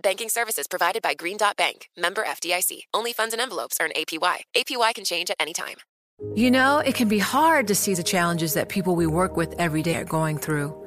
Banking services provided by Green Dot Bank, member FDIC. Only funds and envelopes earn APY. APY can change at any time. You know, it can be hard to see the challenges that people we work with every day are going through.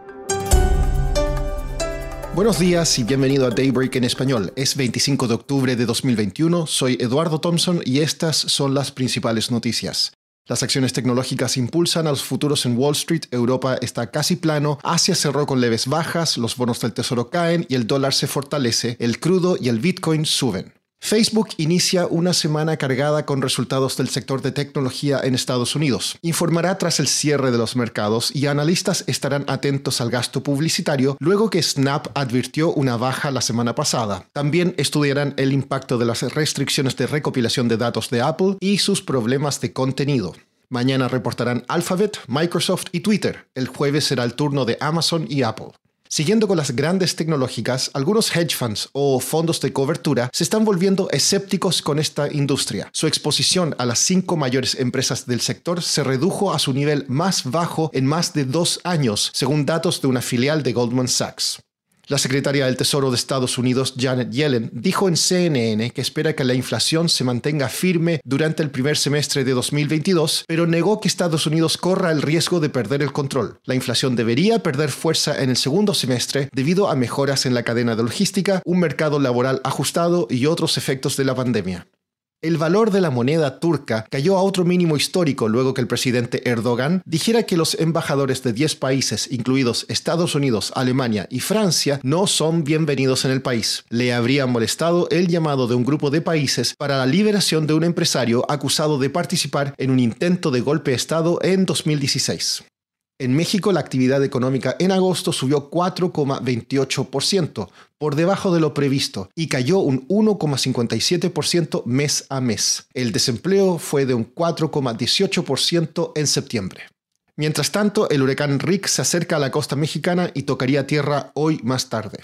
Buenos días y bienvenido a Daybreak en español. Es 25 de octubre de 2021, soy Eduardo Thompson y estas son las principales noticias. Las acciones tecnológicas impulsan a los futuros en Wall Street, Europa está casi plano, Asia cerró con leves bajas, los bonos del tesoro caen y el dólar se fortalece, el crudo y el Bitcoin suben. Facebook inicia una semana cargada con resultados del sector de tecnología en Estados Unidos. Informará tras el cierre de los mercados y analistas estarán atentos al gasto publicitario luego que Snap advirtió una baja la semana pasada. También estudiarán el impacto de las restricciones de recopilación de datos de Apple y sus problemas de contenido. Mañana reportarán Alphabet, Microsoft y Twitter. El jueves será el turno de Amazon y Apple. Siguiendo con las grandes tecnológicas, algunos hedge funds o fondos de cobertura se están volviendo escépticos con esta industria. Su exposición a las cinco mayores empresas del sector se redujo a su nivel más bajo en más de dos años, según datos de una filial de Goldman Sachs. La secretaria del Tesoro de Estados Unidos, Janet Yellen, dijo en CNN que espera que la inflación se mantenga firme durante el primer semestre de 2022, pero negó que Estados Unidos corra el riesgo de perder el control. La inflación debería perder fuerza en el segundo semestre debido a mejoras en la cadena de logística, un mercado laboral ajustado y otros efectos de la pandemia. El valor de la moneda turca cayó a otro mínimo histórico luego que el presidente Erdogan dijera que los embajadores de 10 países, incluidos Estados Unidos, Alemania y Francia, no son bienvenidos en el país. Le habría molestado el llamado de un grupo de países para la liberación de un empresario acusado de participar en un intento de golpe de Estado en 2016. En México, la actividad económica en agosto subió 4,28%, por debajo de lo previsto, y cayó un 1,57% mes a mes. El desempleo fue de un 4,18% en septiembre. Mientras tanto, el huracán Rick se acerca a la costa mexicana y tocaría tierra hoy más tarde.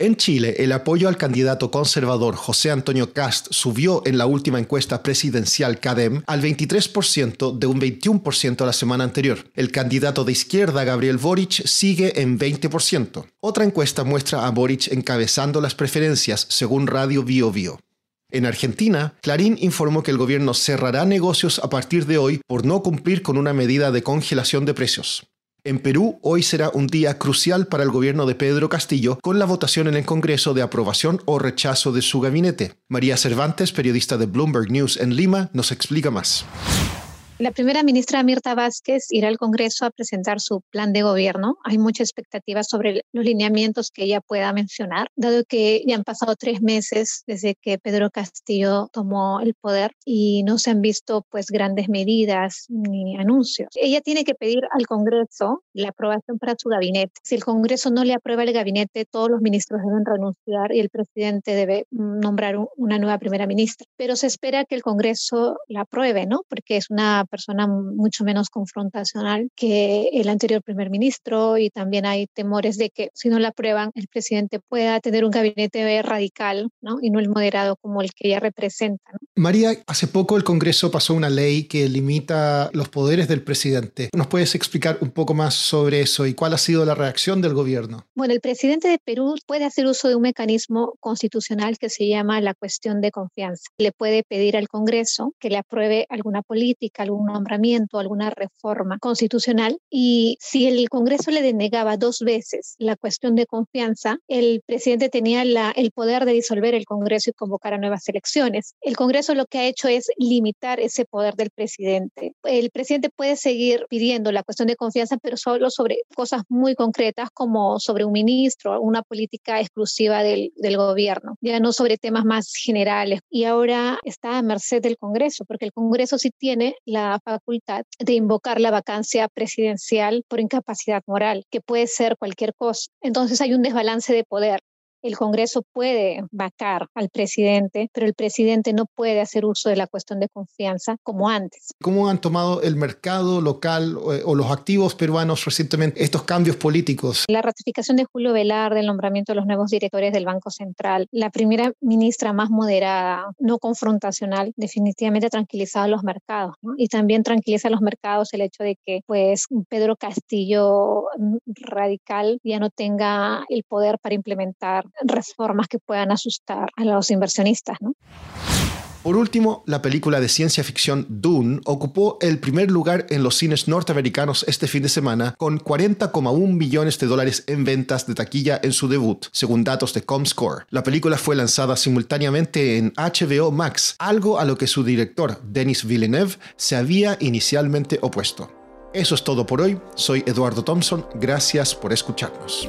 En Chile, el apoyo al candidato conservador José Antonio Cast subió en la última encuesta presidencial CADEM al 23% de un 21% la semana anterior. El candidato de izquierda Gabriel Boric sigue en 20%. Otra encuesta muestra a Boric encabezando las preferencias, según Radio Bio Bio. En Argentina, Clarín informó que el gobierno cerrará negocios a partir de hoy por no cumplir con una medida de congelación de precios. En Perú, hoy será un día crucial para el gobierno de Pedro Castillo con la votación en el Congreso de aprobación o rechazo de su gabinete. María Cervantes, periodista de Bloomberg News en Lima, nos explica más. La primera ministra Mirta Vázquez irá al Congreso a presentar su plan de gobierno. Hay mucha expectativa sobre los lineamientos que ella pueda mencionar, dado que ya han pasado tres meses desde que Pedro Castillo tomó el poder y no se han visto pues grandes medidas ni anuncios. Ella tiene que pedir al Congreso la aprobación para su gabinete. Si el Congreso no le aprueba el gabinete, todos los ministros deben renunciar y el presidente debe nombrar una nueva primera ministra. Pero se espera que el Congreso la apruebe, ¿no? Porque es una persona mucho menos confrontacional que el anterior primer ministro y también hay temores de que si no la aprueban, el presidente pueda tener un gabinete radical ¿no? y no el moderado como el que ella representa. María, hace poco el Congreso pasó una ley que limita los poderes del presidente. ¿Nos puedes explicar un poco más sobre eso y cuál ha sido la reacción del gobierno? Bueno, el presidente de Perú puede hacer uso de un mecanismo constitucional que se llama la cuestión de confianza. Le puede pedir al Congreso que le apruebe alguna política, algún nombramiento, alguna reforma constitucional y si el Congreso le denegaba dos veces la cuestión de confianza, el presidente tenía la, el poder de disolver el Congreso y convocar a nuevas elecciones. El Congreso lo que ha hecho es limitar ese poder del presidente. El presidente puede seguir pidiendo la cuestión de confianza, pero solo sobre cosas muy concretas como sobre un ministro, una política exclusiva del, del gobierno, ya no sobre temas más generales. Y ahora está a merced del Congreso, porque el Congreso sí tiene la facultad de invocar la vacancia presidencial por incapacidad moral, que puede ser cualquier cosa. Entonces hay un desbalance de poder el Congreso puede vacar al presidente, pero el presidente no puede hacer uso de la cuestión de confianza como antes. ¿Cómo han tomado el mercado local eh, o, los activos peruanos recientemente estos cambios políticos? La ratificación de Julio Velarde, el nombramiento de los nuevos directores del Banco Central, la primera ministra más moderada, no confrontacional, definitivamente ha tranquilizado los mercados. Y también tranquiliza a los mercados el hecho de que pues, Pedro Castillo mm, radical ya no tenga el poder para implementar reformas que puedan asustar a los inversionistas. ¿no? Por último, la película de ciencia ficción Dune ocupó el primer lugar en los cines norteamericanos este fin de semana con 40,1 millones de dólares en ventas de taquilla en su debut, según datos de Comscore. La película fue lanzada simultáneamente en HBO Max, algo a lo que su director, Denis Villeneuve, se había inicialmente opuesto. Eso es todo por hoy. Soy Eduardo Thompson. Gracias por escucharnos.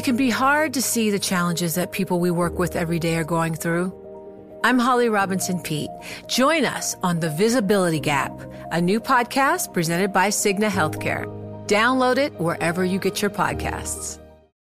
It can be hard to see the challenges that people we work with every day are going through. I'm Holly Robinson Pete. Join us on The Visibility Gap, a new podcast presented by Cigna Healthcare. Download it wherever you get your podcasts.